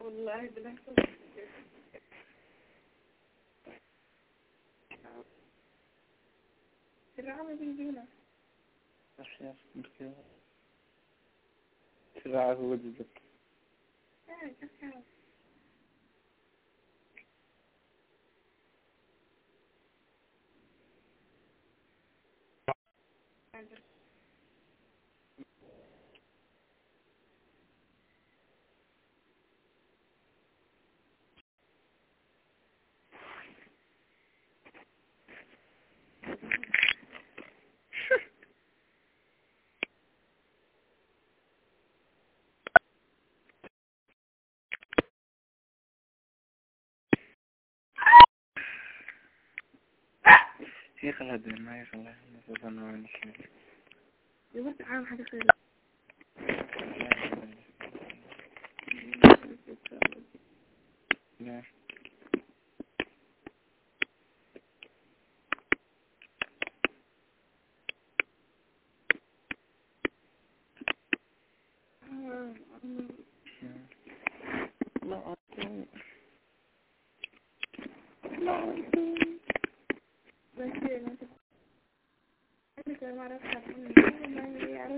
والله بالعكس الرعامة بيجونا أشياء مركبة Silah Huludzuk. Thank you. كيف هي خلها دين ما هي خلها نفس أنا وين الشيء يبقى عام حاجة خير لا لا हमारा खत्म नहीं मैं ये यार